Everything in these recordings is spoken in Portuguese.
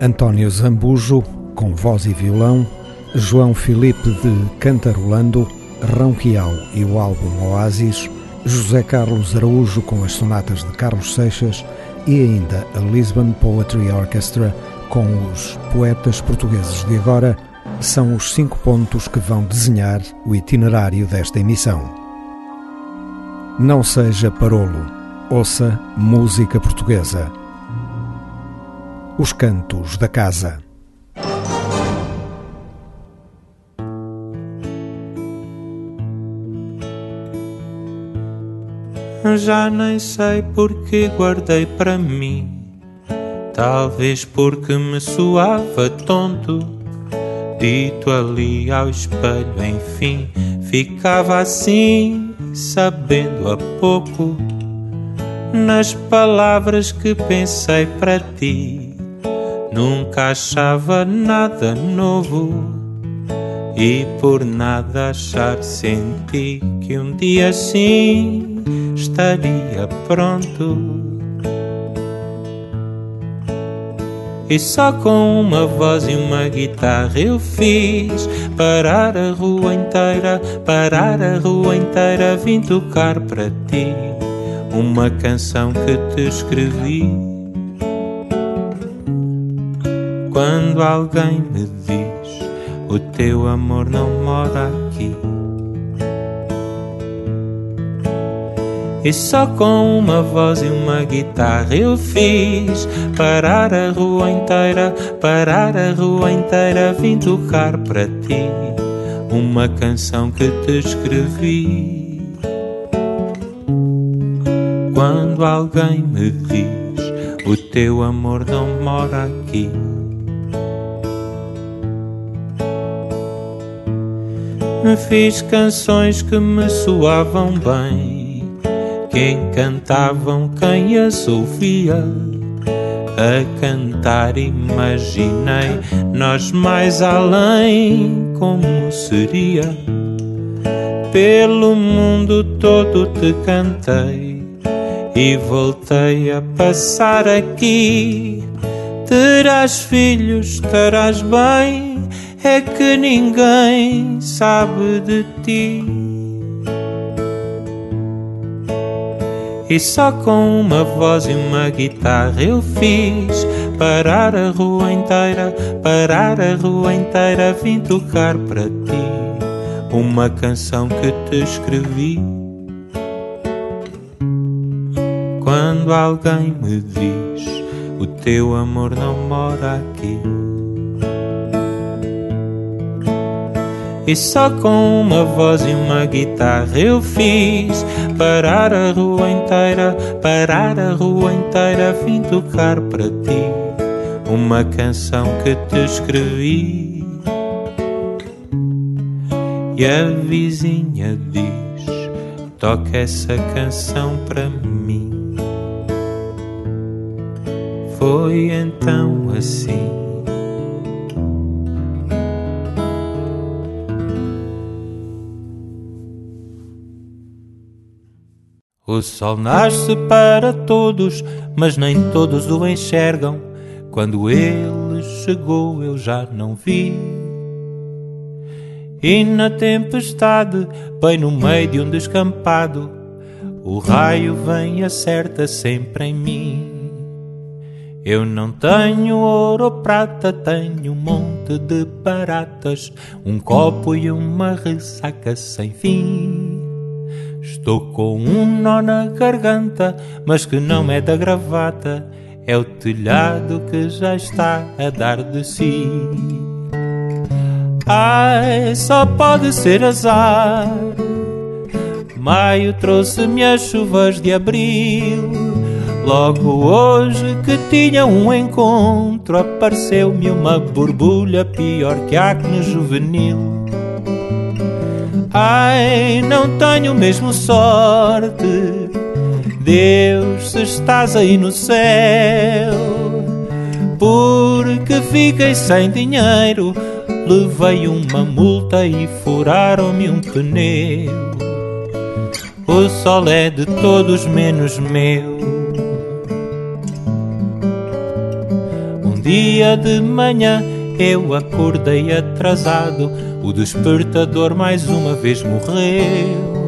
António Zambujo, com voz e violão, João Filipe de Cantarolando, Ronquial e o álbum Oasis, José Carlos Araújo com as sonatas de Carlos Seixas e ainda a Lisbon Poetry Orchestra com os poetas portugueses de agora, são os cinco pontos que vão desenhar o itinerário desta emissão. Não seja parolo, ouça música portuguesa. Os cantos da casa. Já nem sei porque guardei para mim. Talvez porque me soava tonto. Dito ali ao espelho, enfim, ficava assim, sabendo a pouco. Nas palavras que pensei para ti, nunca achava nada novo. E por nada achar senti que um dia sim estaria pronto. E só com uma voz e uma guitarra eu fiz parar a rua inteira, parar a rua inteira, vim tocar para ti uma canção que te escrevi. Quando alguém me diz o teu amor não mora aqui. E só com uma voz e uma guitarra eu fiz parar a rua inteira, parar a rua inteira, vim tocar para ti uma canção que te escrevi. Quando alguém me diz o teu amor não mora aqui. Fiz canções que me soavam bem quem cantavam quem as ouvia. A cantar imaginei nós mais além como seria. Pelo mundo todo te cantei e voltei a passar aqui. Terás filhos, terás bem, é que ninguém sabe de ti. E só com uma voz e uma guitarra eu fiz parar a rua inteira, parar a rua inteira, vim tocar para ti uma canção que te escrevi. Quando alguém me diz o teu amor não mora aqui. E só com uma voz e uma guitarra eu fiz parar a rua inteira, parar a rua inteira, vim tocar para ti uma canção que te escrevi. E a vizinha diz: toca essa canção para mim. Foi então assim O sol nasce para todos, mas nem todos o enxergam. Quando ele chegou, eu já não vi. E na tempestade, bem no meio de um descampado, o raio vem e acerta sempre em mim. Eu não tenho ouro ou prata, tenho um monte de baratas, um copo e uma ressaca sem fim. Estou com um nó na garganta, mas que não é da gravata, é o telhado que já está a dar de si. Ai, só pode ser azar. Maio trouxe-me as chuvas de abril. Logo hoje que tinha um encontro, apareceu-me uma borbulha pior que acne juvenil. Ai, não tenho mesmo sorte. Deus, se estás aí no céu, porque fiquei sem dinheiro. Levei uma multa e furaram-me um pneu. O sol é de todos menos meu. dia de manhã eu acordei atrasado, o despertador mais uma vez morreu.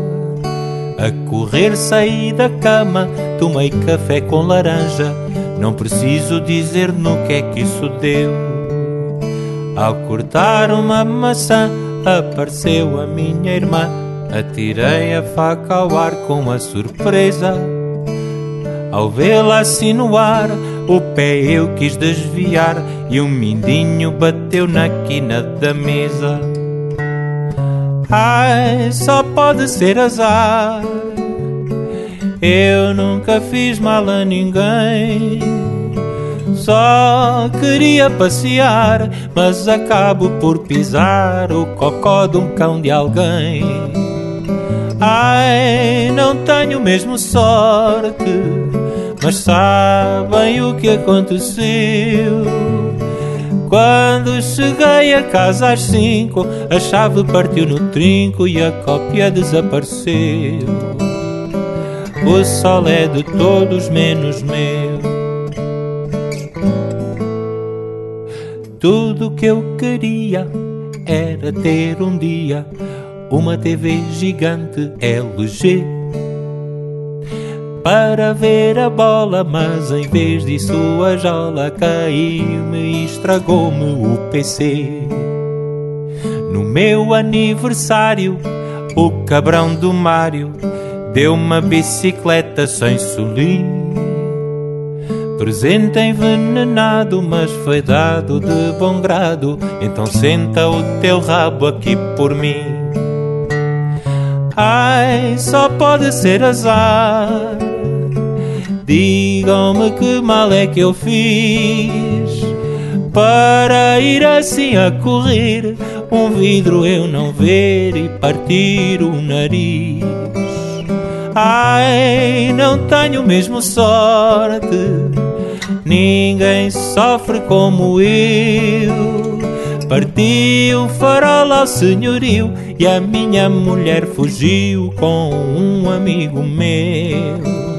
A correr saí da cama, tomei café com laranja, não preciso dizer no que é que isso deu. Ao cortar uma maçã, apareceu a minha irmã, atirei a faca ao ar com a surpresa. Ao vê-la assim no ar, o pé eu quis desviar e um mindinho bateu na quina da mesa. Ai, só pode ser azar. Eu nunca fiz mal a ninguém. Só queria passear, mas acabo por pisar o cocó de um cão de alguém. Ai, não tenho mesmo sorte, mas sabem o que aconteceu. Quando cheguei a casa às cinco, a chave partiu no trinco e a cópia desapareceu. O sol é de todos menos meu. Tudo que eu queria era ter um dia uma TV gigante LG para ver a bola, mas em vez disso a jola caiu-me e estragou-me o PC. No meu aniversário, o cabrão do Mário deu uma bicicleta sem solim. Presente envenenado, mas foi dado de bom grado. Então senta o teu rabo aqui por mim. Ai, só pode ser azar Digam-me que mal é que eu fiz para ir assim a correr, um vidro eu não ver e partir o nariz. Ai, não tenho mesmo sorte, ninguém sofre como eu. Parti o farol ao senhorio e a minha mulher fugiu com um amigo meu.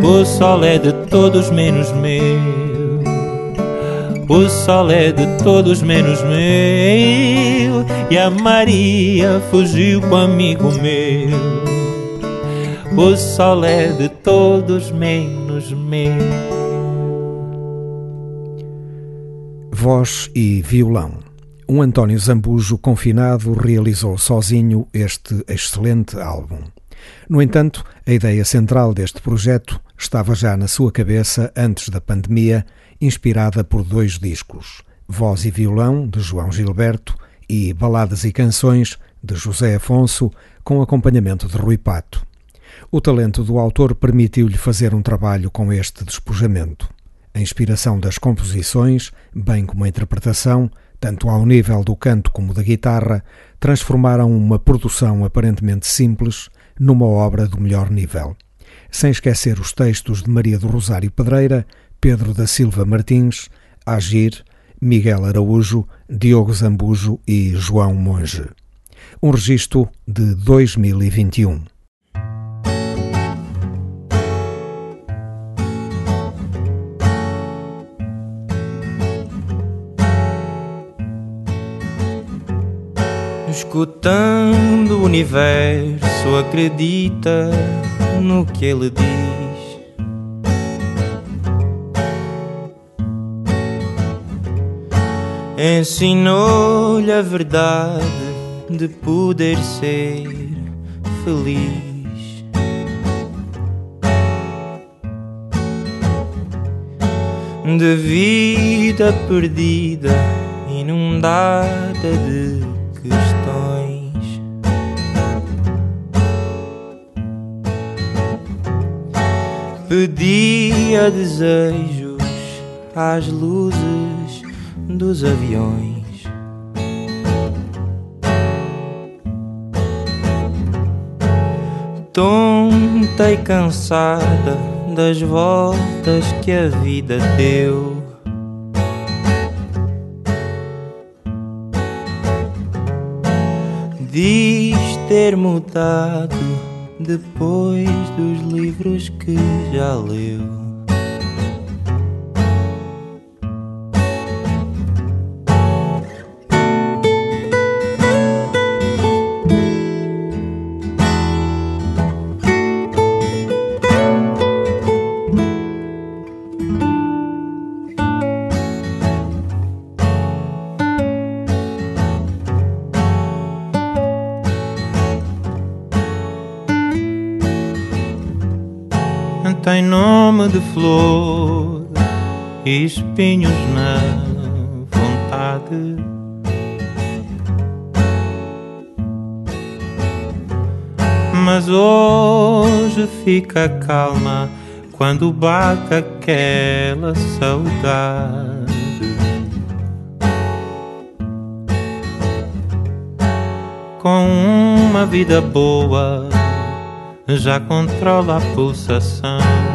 O sol é de todos menos meu. O sol é de todos menos meu. E a Maria fugiu com amigo meu. O sol é de todos menos meu. Voz e violão. Um António Zambujo confinado realizou sozinho este excelente álbum. No entanto, a ideia central deste projeto estava já na sua cabeça antes da pandemia, inspirada por dois discos: Voz e Violão, de João Gilberto, e Baladas e Canções, de José Afonso, com acompanhamento de Rui Pato. O talento do autor permitiu-lhe fazer um trabalho com este despojamento. A inspiração das composições, bem como a interpretação, tanto ao nível do canto como da guitarra, transformaram uma produção aparentemente simples numa obra do melhor nível. Sem esquecer os textos de Maria do Rosário Pedreira, Pedro da Silva Martins, Agir, Miguel Araújo, Diogo Zambujo e João Monge. Um registro de 2021. Escutando o universo, acredita no que ele diz. Ensinou-lhe a verdade de poder ser feliz. De vida perdida, inundada de questões. Pedia desejos às luzes dos aviões. Tonta e cansada das voltas que a vida deu. Diz ter mudado depois dos livros que já leu. De flor espinhos na vontade. Mas hoje fica calma quando bate aquela saudade. Com uma vida boa já controla a pulsação.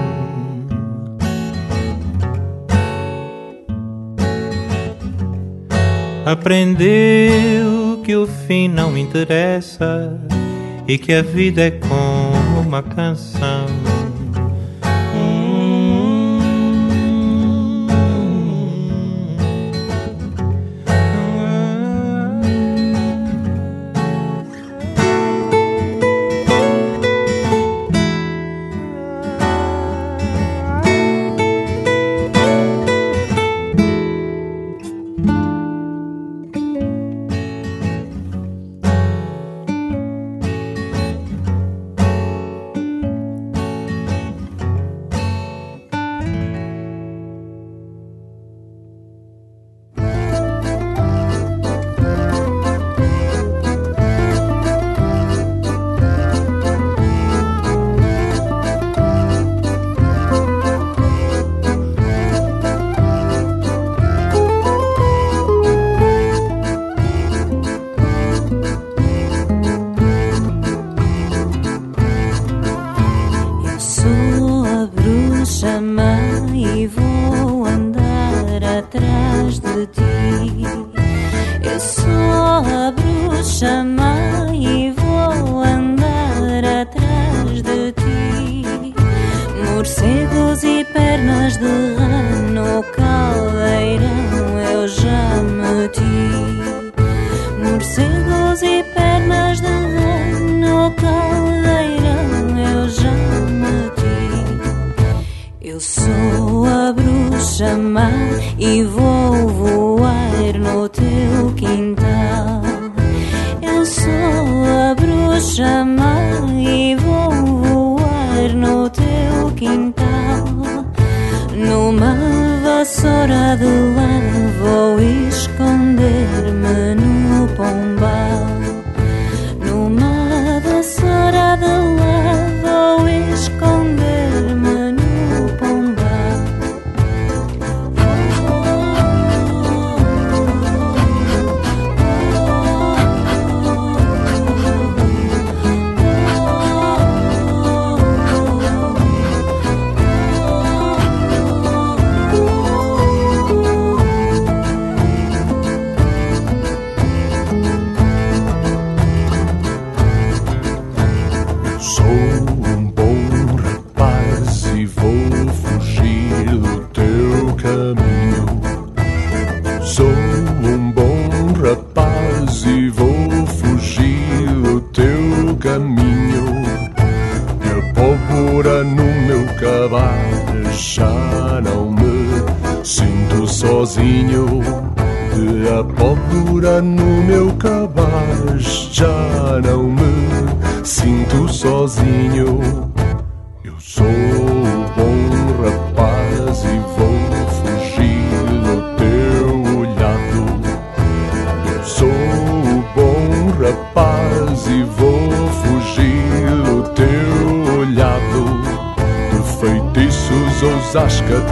Aprendeu que o fim não interessa e que a vida é como uma canção.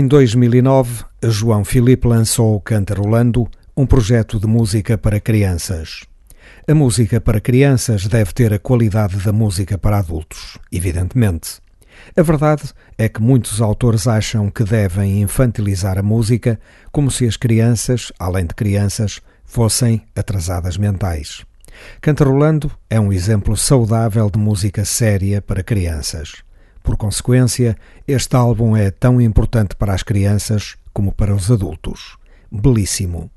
Em 2009, João Filipe lançou Cantarolando, um projeto de música para crianças. A música para crianças deve ter a qualidade da música para adultos, evidentemente. A verdade é que muitos autores acham que devem infantilizar a música como se as crianças, além de crianças, fossem atrasadas mentais. Cantarolando é um exemplo saudável de música séria para crianças. Por consequência, este álbum é tão importante para as crianças como para os adultos. Belíssimo.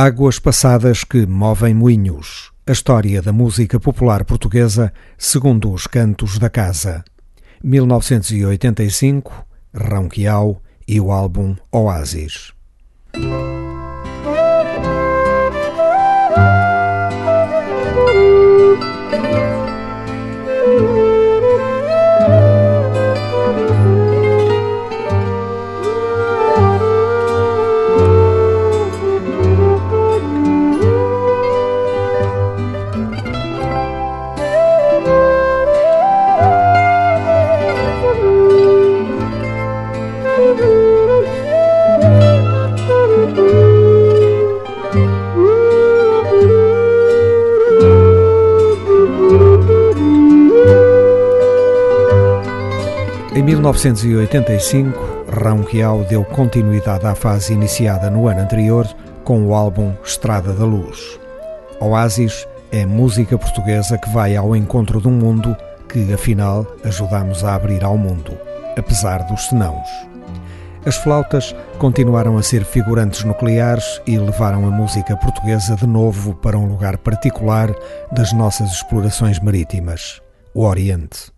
Águas passadas que movem moinhos. A história da música popular portuguesa segundo os cantos da casa. 1985, Ronquial e o álbum Oasis. Em 1985, Ronquial deu continuidade à fase iniciada no ano anterior com o álbum Estrada da Luz. Oasis é música portuguesa que vai ao encontro de um mundo que, afinal, ajudamos a abrir ao mundo, apesar dos senãos. As flautas continuaram a ser figurantes nucleares e levaram a música portuguesa de novo para um lugar particular das nossas explorações marítimas, o Oriente.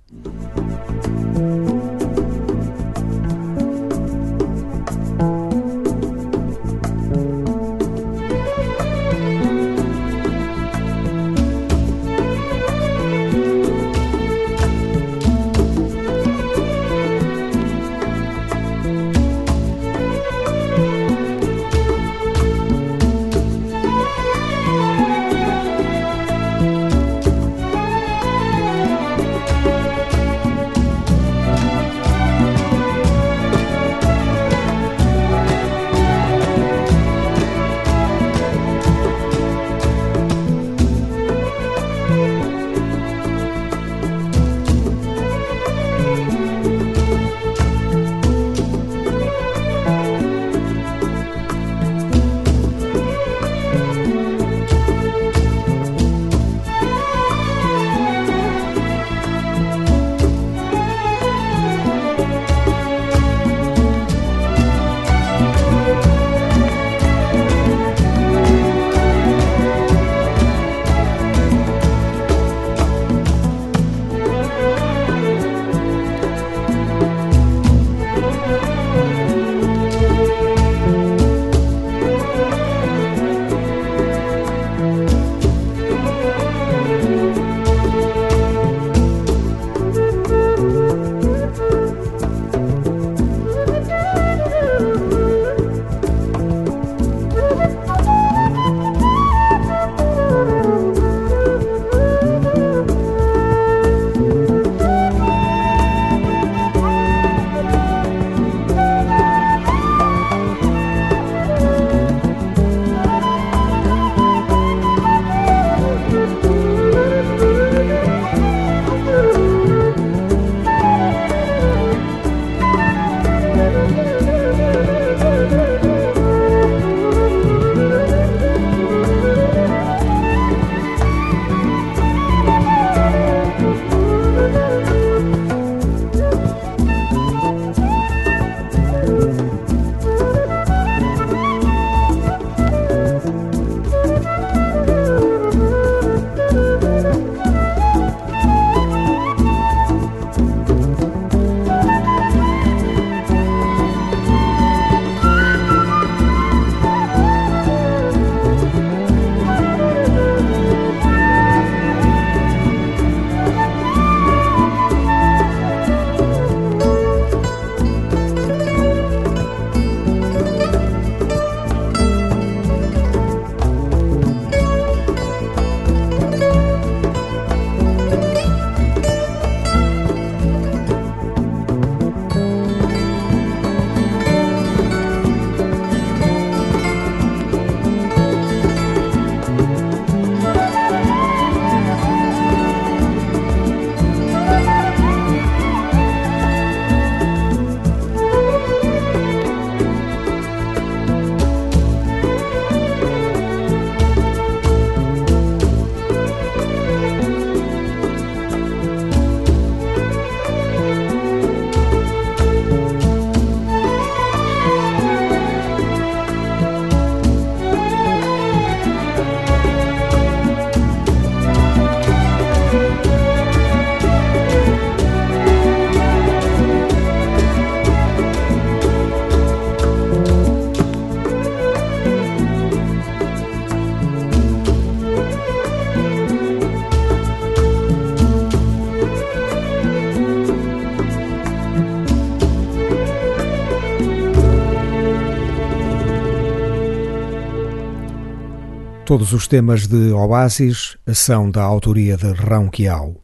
Todos os temas de Oasis são da autoria de Rão Quiao.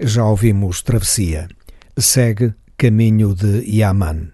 Já ouvimos Travessia. Segue Caminho de Yaman.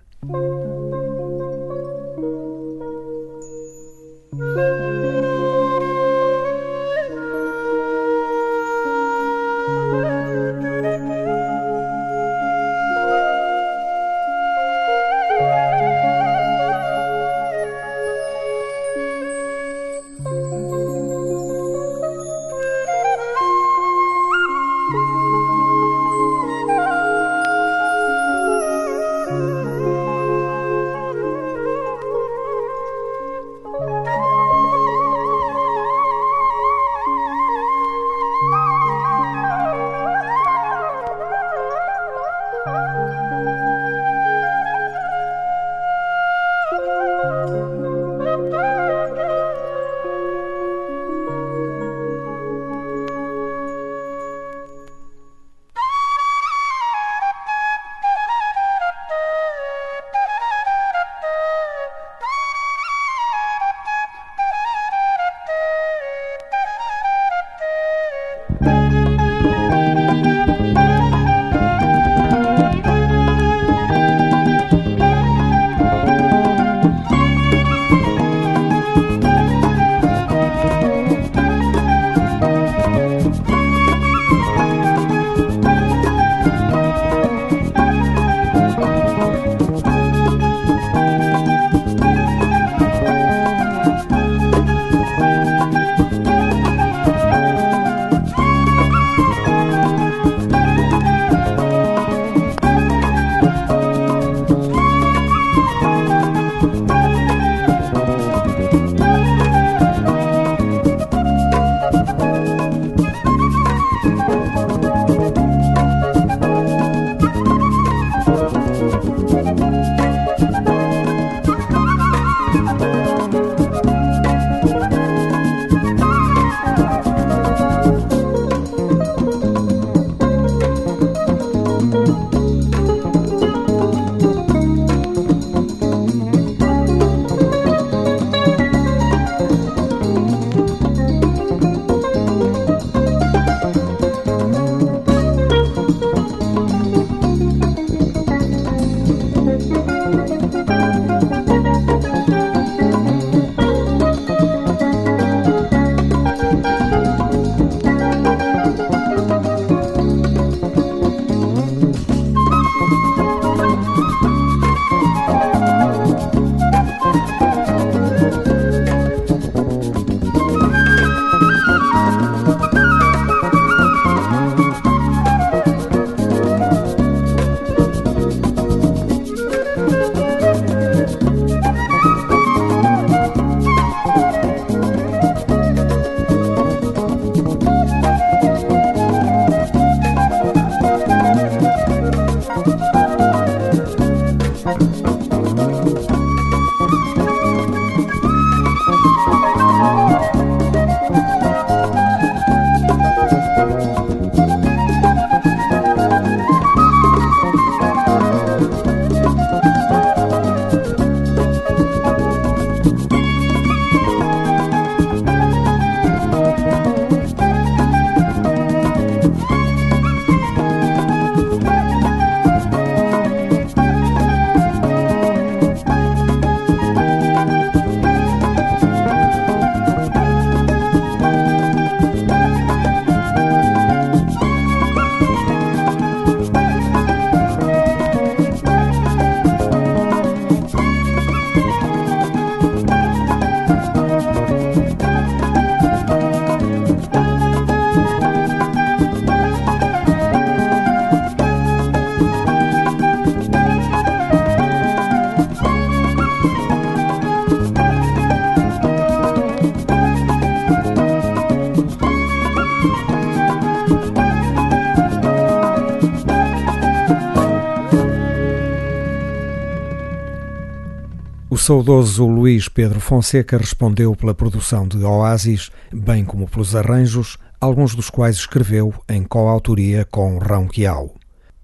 Saudoso Luís Pedro Fonseca respondeu pela produção de Oasis, bem como pelos arranjos, alguns dos quais escreveu em coautoria com Rão.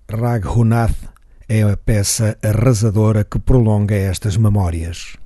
Raghunath é a peça arrasadora que prolonga estas memórias.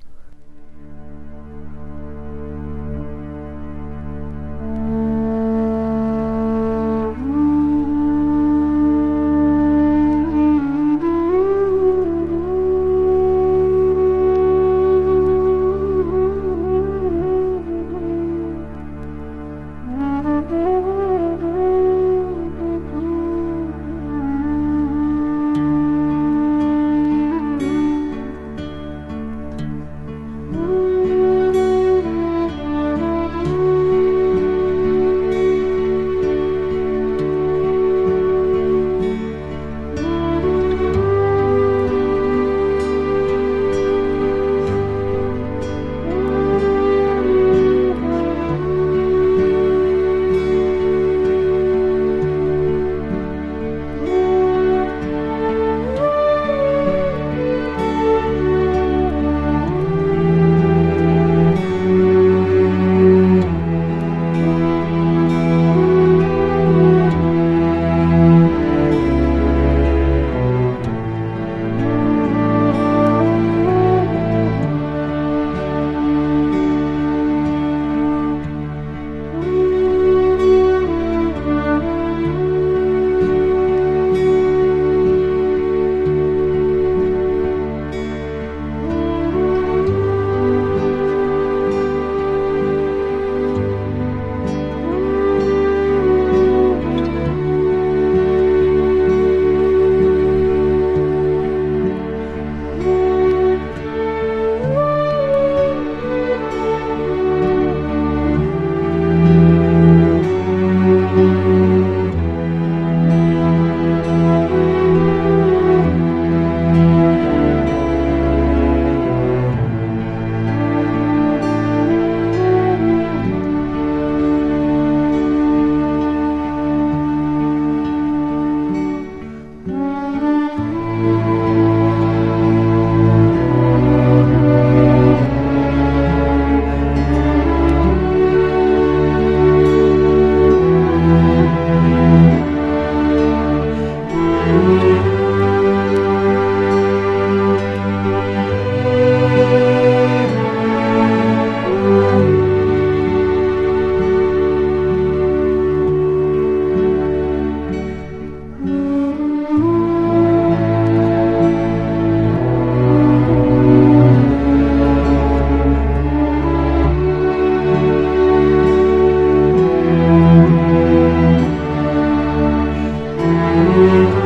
Música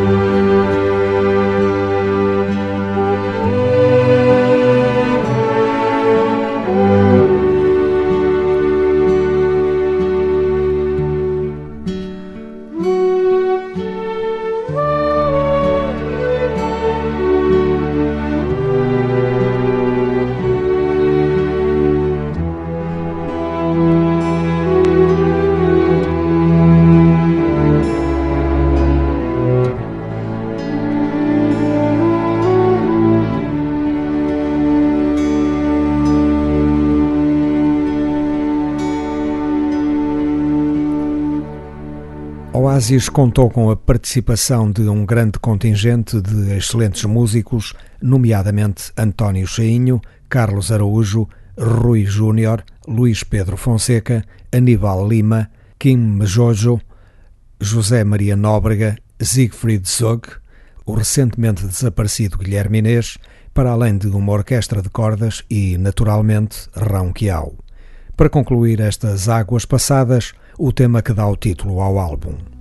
Oasis contou com a participação de um grande contingente de excelentes músicos, nomeadamente António Cheinho, Carlos Araújo, Rui Júnior, Luís Pedro Fonseca, Aníbal Lima, Kim Mejojo, José Maria Nóbrega, Siegfried Zog, o recentemente desaparecido Guilherme Inês, para além de uma orquestra de cordas e, naturalmente, Rão Quiau. Para concluir estas águas passadas, o tema que dá o título ao álbum.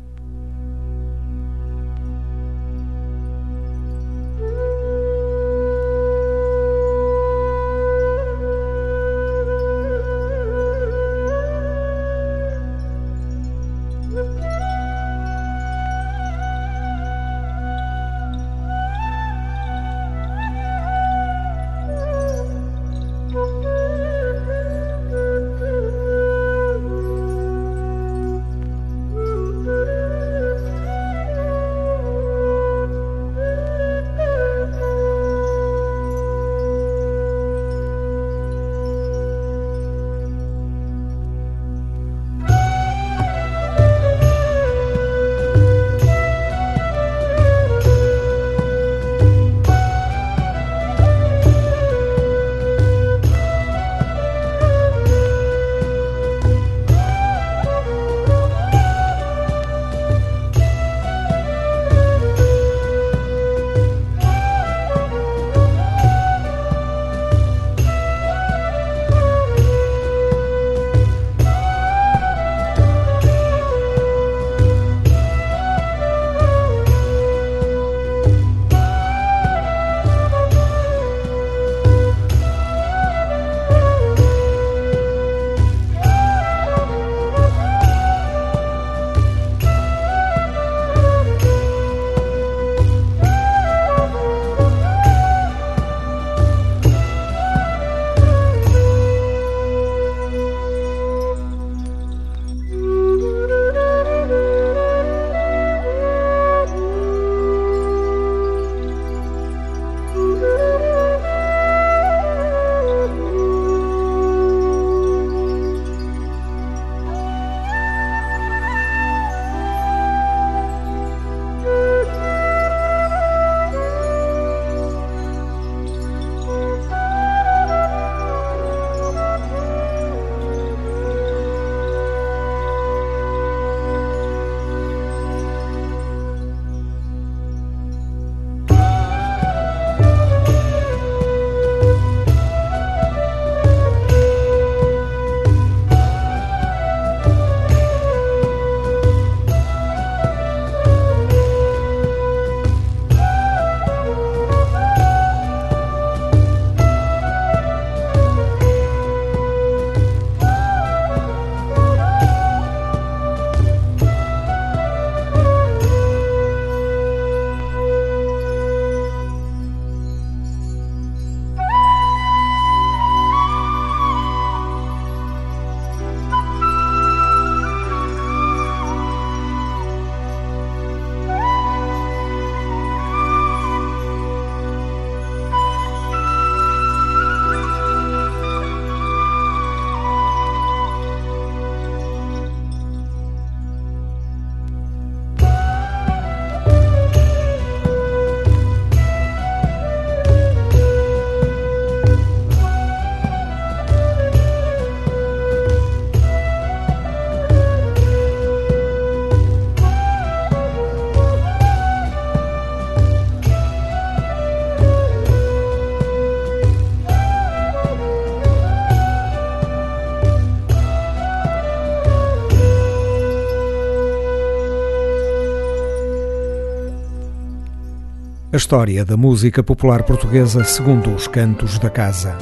A história da música popular portuguesa segundo os cantos da casa.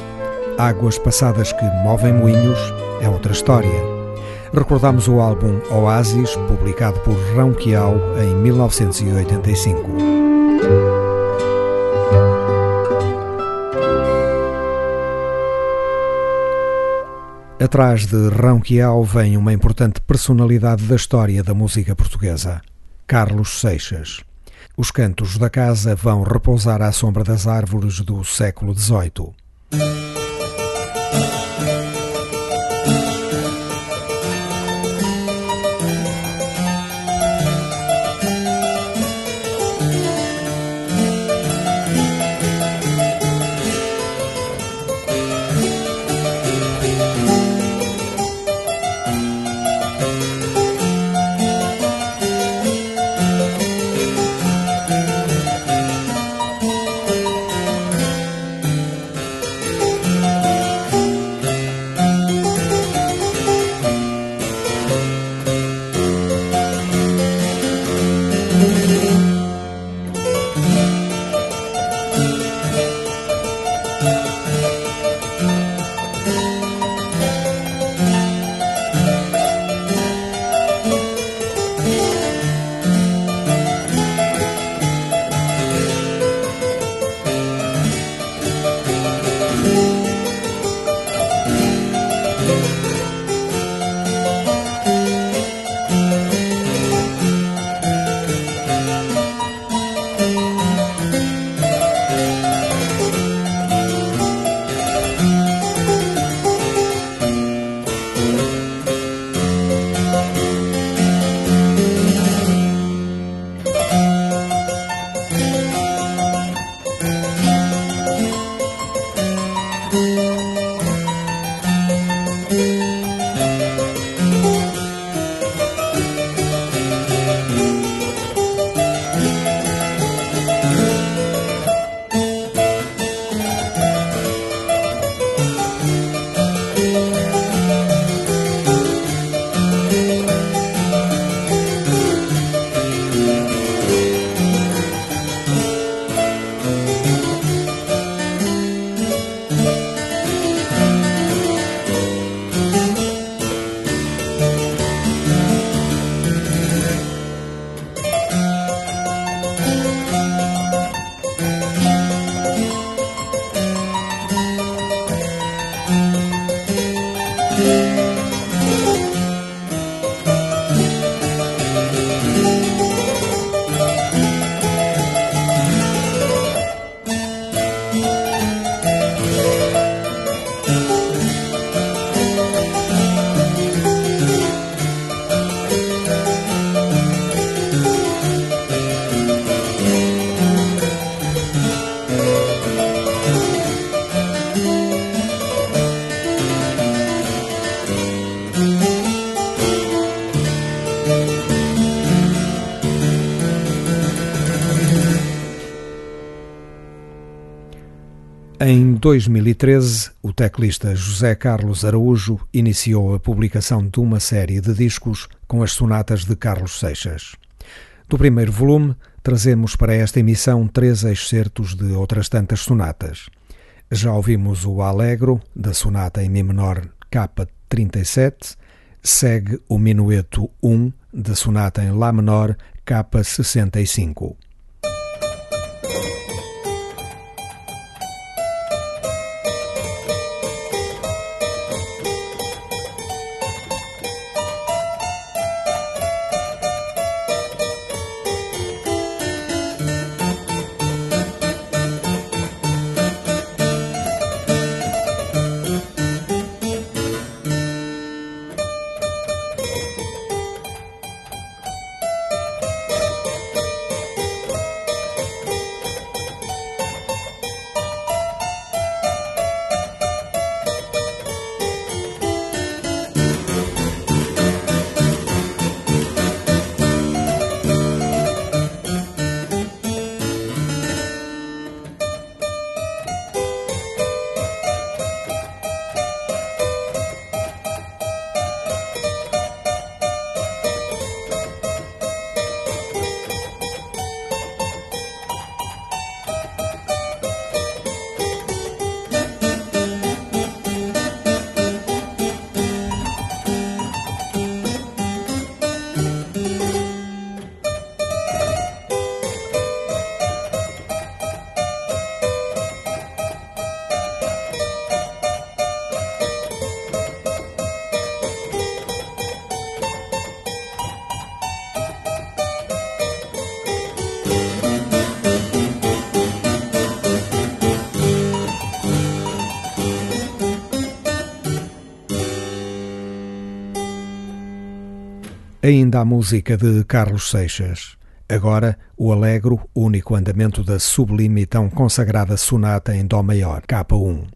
Águas passadas que movem moinhos é outra história. Recordamos o álbum Oasis, publicado por Rão Quiau em 1985. Atrás de Rão Quiau vem uma importante personalidade da história da música portuguesa, Carlos Seixas. Os cantos da casa vão repousar à sombra das árvores do século XVIII. 2013, o teclista José Carlos Araújo iniciou a publicação de uma série de discos com as sonatas de Carlos Seixas. Do primeiro volume, trazemos para esta emissão três excertos de outras tantas sonatas. Já ouvimos o Allegro, da sonata em Mi menor K37, segue o Minueto 1, da sonata em Lá menor K65. Ainda a música de Carlos Seixas. Agora, o alegro, único andamento da sublime e tão consagrada sonata em Dó maior, K1.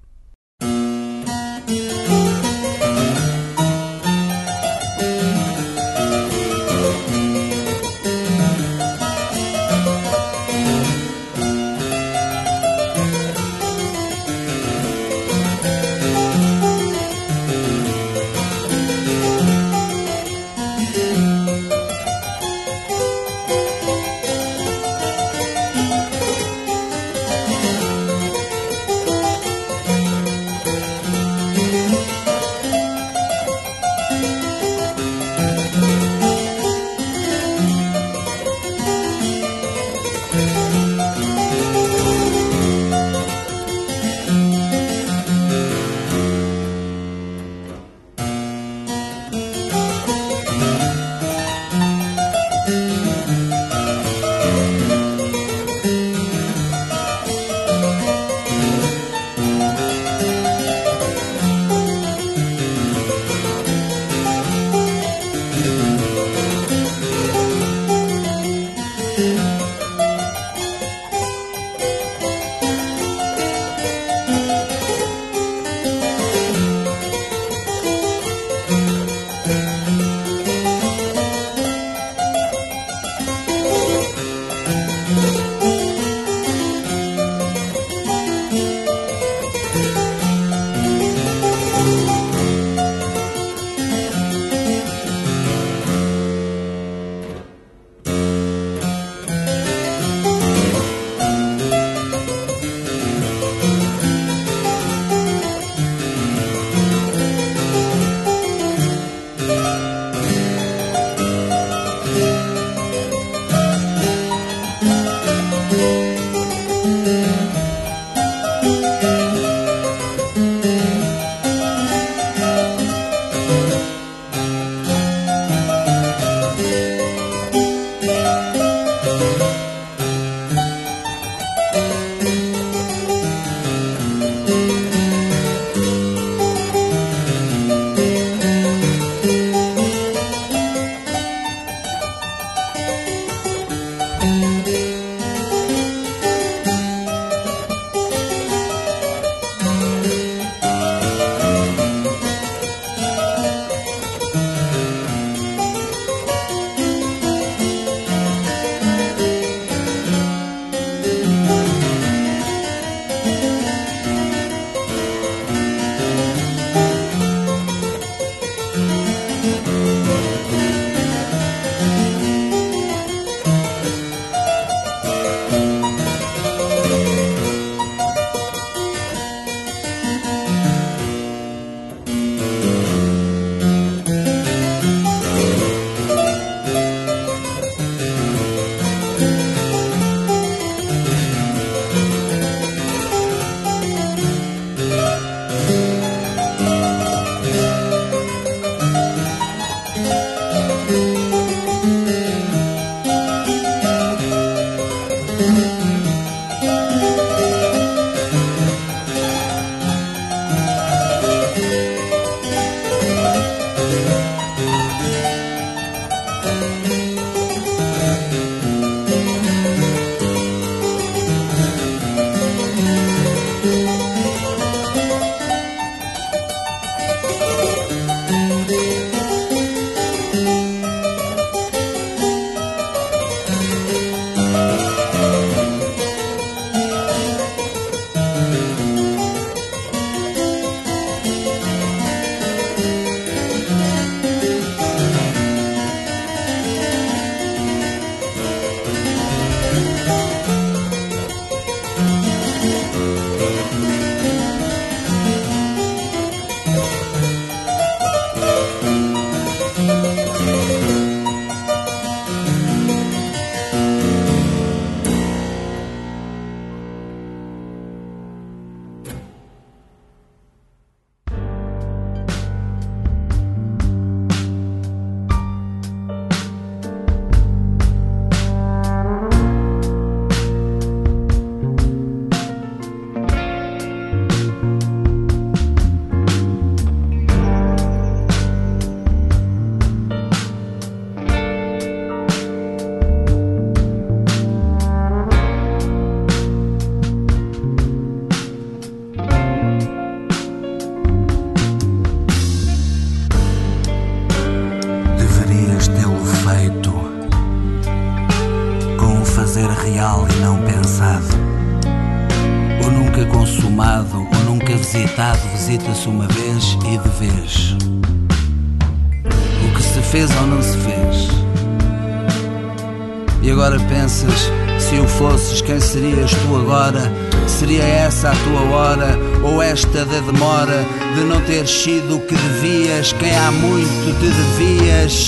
Quem há muito te devias?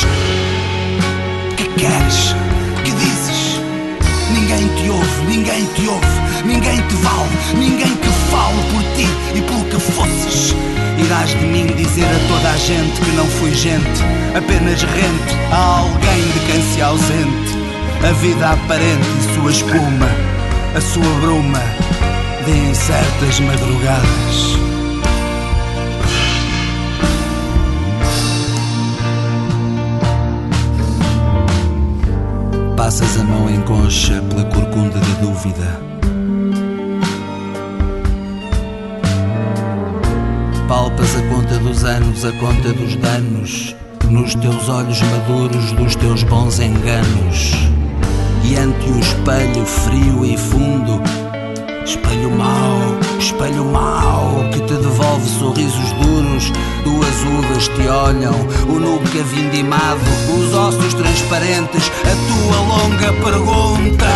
Que queres? Que dizes? Ninguém te ouve, ninguém te ouve, ninguém te vale, ninguém que fale por ti e pelo que fosses. Irás de mim dizer a toda a gente que não fui gente, apenas rente a alguém de quem se ausente. A vida aparente e sua espuma, a sua bruma de incertas madrugadas. Passas a mão em concha pela corcunda da dúvida. Palpas a conta dos anos, a conta dos danos, nos teus olhos maduros dos teus bons enganos. E ante o espelho frio e fundo, espelho mau, espelho mau, que te devolve sorrisos duros, duas uvas te olham, o nunca vindimado, os ossos transparentes, a tua longa pergunta.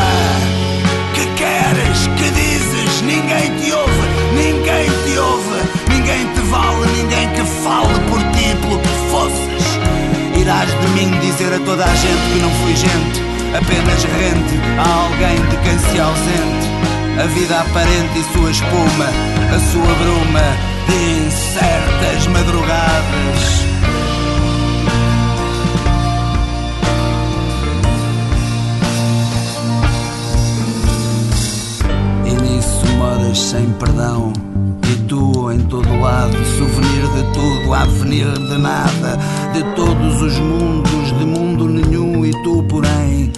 Que queres? Que dizes? Ninguém te ouve, ninguém te ouve, ninguém te vale, ninguém que fale por ti, pelo que fosses. Irás de mim dizer a toda a gente que não fui gente apenas rente a alguém de quem se ausente. A vida aparente e sua espuma, a sua bruma de incertas madrugadas. E nisso moras sem perdão. E tu em todo lado, souvenir de tudo, avenir de nada, de todos os mundos, de mundo nenhum, e tu, porém,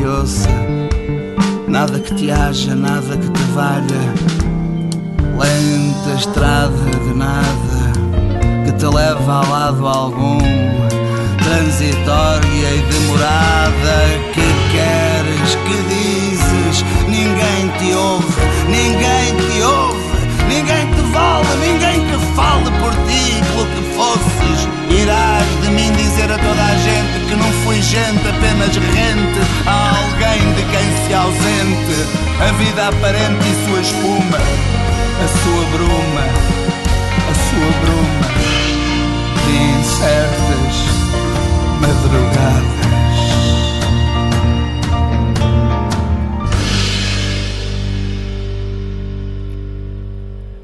te ouça, nada que te haja, nada que te valha. Lenta estrada de nada que te leva a lado algum, transitória e demorada. Que queres, que dizes? Ninguém te ouve, ninguém te ouve, rente a alguém de quem se ausente. A vida aparente e sua espuma, a sua bruma, a sua bruma de incertas madrugadas.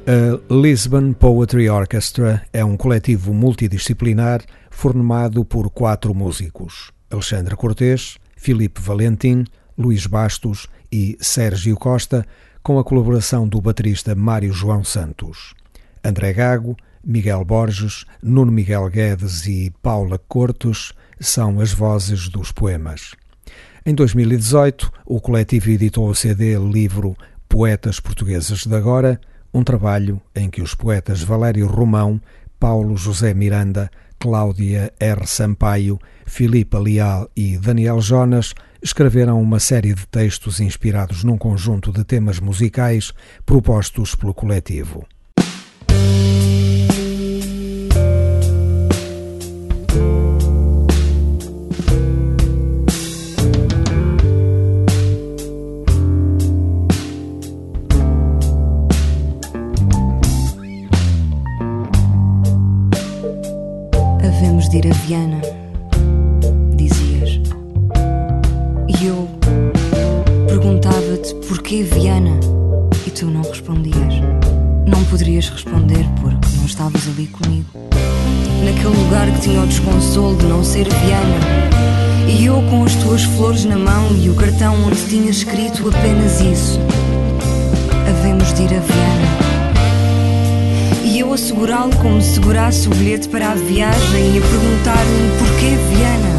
A Lisbon Poetry Orchestra é um coletivo multidisciplinar formado por quatro músicos: Alexandre Cortês, Filipe Valentim, Luís Bastos e Sérgio Costa, com a colaboração do baterista Mário João Santos. André Gago, Miguel Borges, Nuno Miguel Guedes e Paula Cortos são as vozes dos poemas. Em 2018, o coletivo editou o CD livro Poetas Portugueses de Agora, um trabalho em que os poetas Valério Romão, Paulo José Miranda, Cláudia R. Sampaio, Filipa Leal e Daniel Jonas escreveram uma série de textos inspirados num conjunto de temas musicais propostos pelo coletivo. Havemos de ir a Viana, porquê Viana e tu não respondias. Não poderias responder porque não estavas ali comigo. Naquele lugar que tinha o desconsolo de não ser Viana. E eu com as tuas flores na mão e o cartão onde tinha escrito apenas isso. Havemos de ir a Viana. E eu a segurá-lo como se segurasse o bilhete para a viagem e a perguntar-lhe porquê Viana.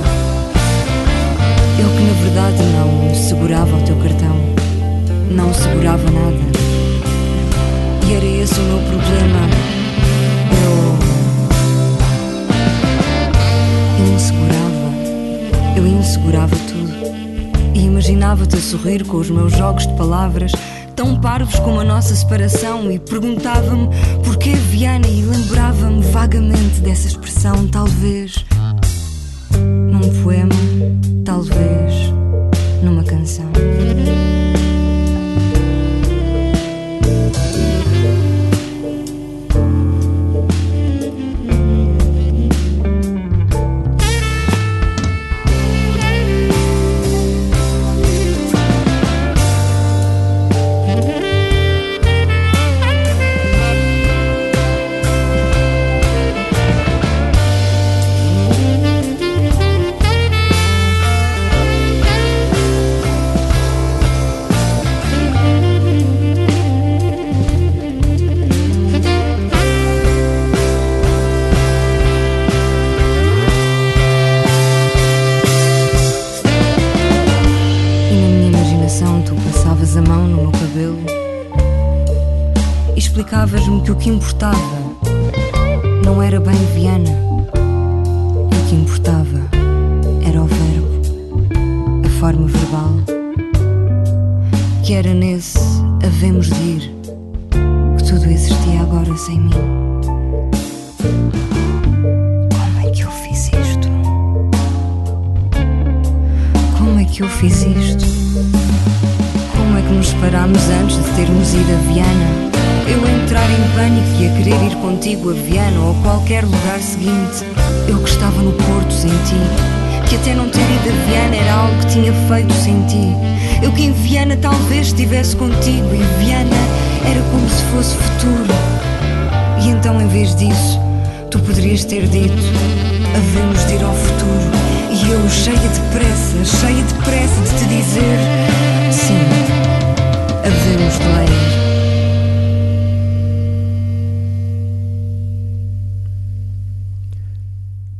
Ele que na verdade não segurava o teu cartão, não segurava nada. E era esse o meu problema. Eu. insegurava. Eu insegurava tudo. E imaginava-te a sorrir com os meus jogos de palavras, tão parvos como a nossa separação, e perguntava-me porquê Viana, e lembrava-me vagamente dessa expressão, talvez num poema tinha feito sem ti. Eu que em Viana talvez estivesse contigo e Viana era como se fosse futuro. E então, em vez disso, tu poderias ter dito: havemos de ir ao futuro. E eu, cheia de pressa, cheia de pressa de te dizer: sim, havemos de lá ir.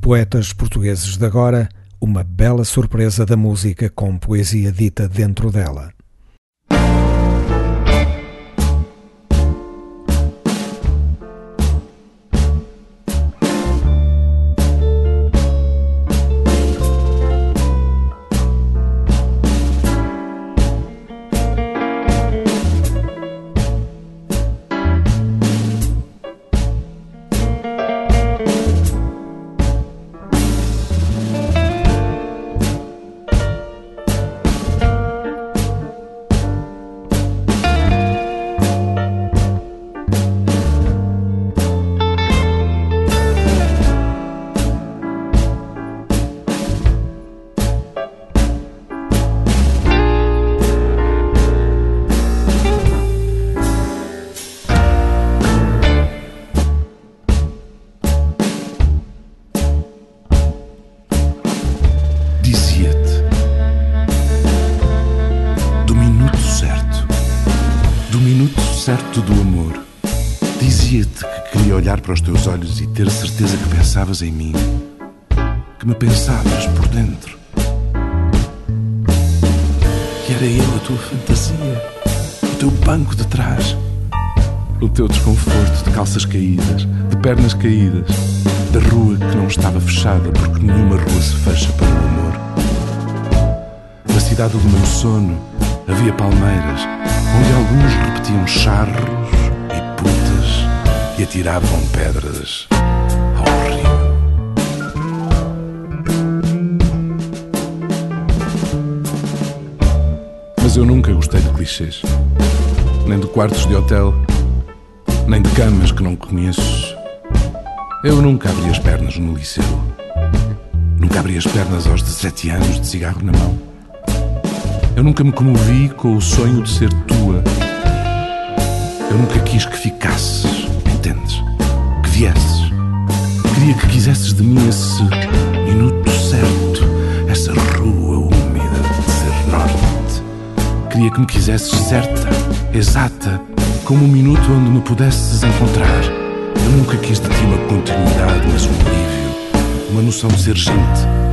Poetas portugueses de agora, uma bela surpresa da música com poesia dita dentro dela. Pensavas em mim, que me pensavas por dentro. Que era eu a tua fantasia, o teu banco de trás, o teu desconforto de calças caídas, de pernas caídas, da rua que não estava fechada porque nenhuma rua se fecha para o amor. Na cidade do meu sono havia palmeiras onde alguns repetiam charros e atiravam pedras eu nunca gostei de clichês, nem de quartos de hotel, nem de camas que não conheço. Eu nunca abri as pernas no liceu. Nunca abri as pernas aos 17 anos de cigarro na mão. Eu nunca me comovi com o sonho de ser tua. Eu nunca quis que ficasses entendes? Que viesses. Queria que quisesses de mim esse minuto certo, essa Queria que me quisesses certa, exata, como um minuto onde me pudesses encontrar. Eu nunca quis de ti uma continuidade, mas um alívio, uma noção de ser gente.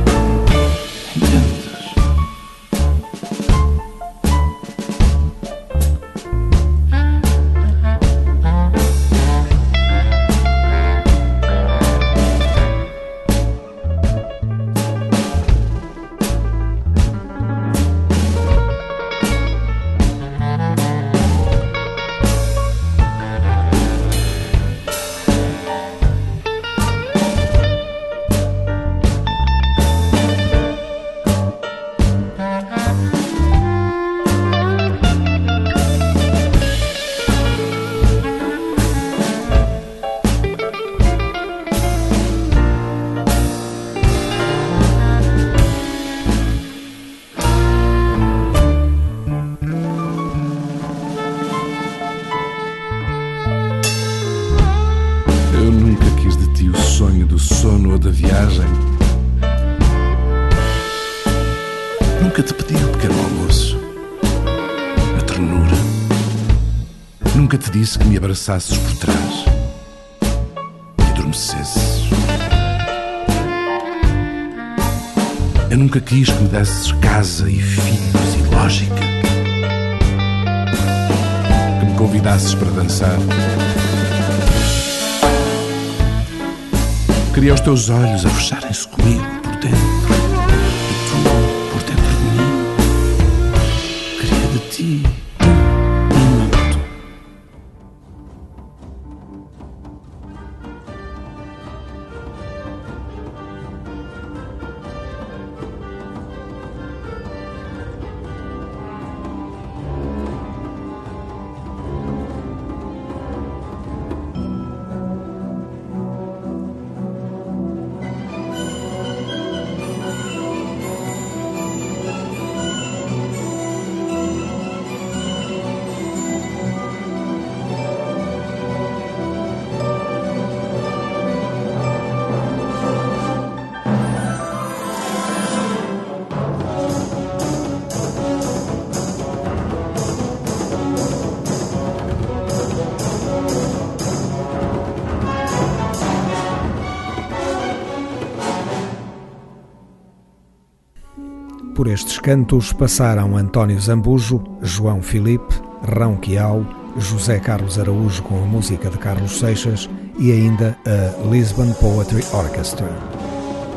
Eu nunca quis que me desses casa e filhos e lógica. Que me convidasses para dançar. Queria os teus olhos a fecharem-se comigo cantos passaram António Zambujo, João Filipe, Rão Quial, José Carlos Araújo com a música de Carlos Seixas e ainda a Lisbon Poetry Orchestra.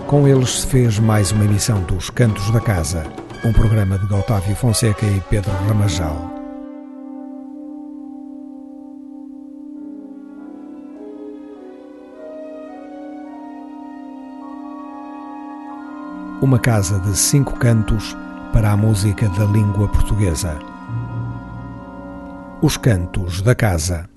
Com eles se fez mais uma emissão dos Cantos da Casa, um programa de Otávio Fonseca e Pedro Ramajal. uma casa de cinco cantos para a música da língua portuguesa. Os Cantos da Casa.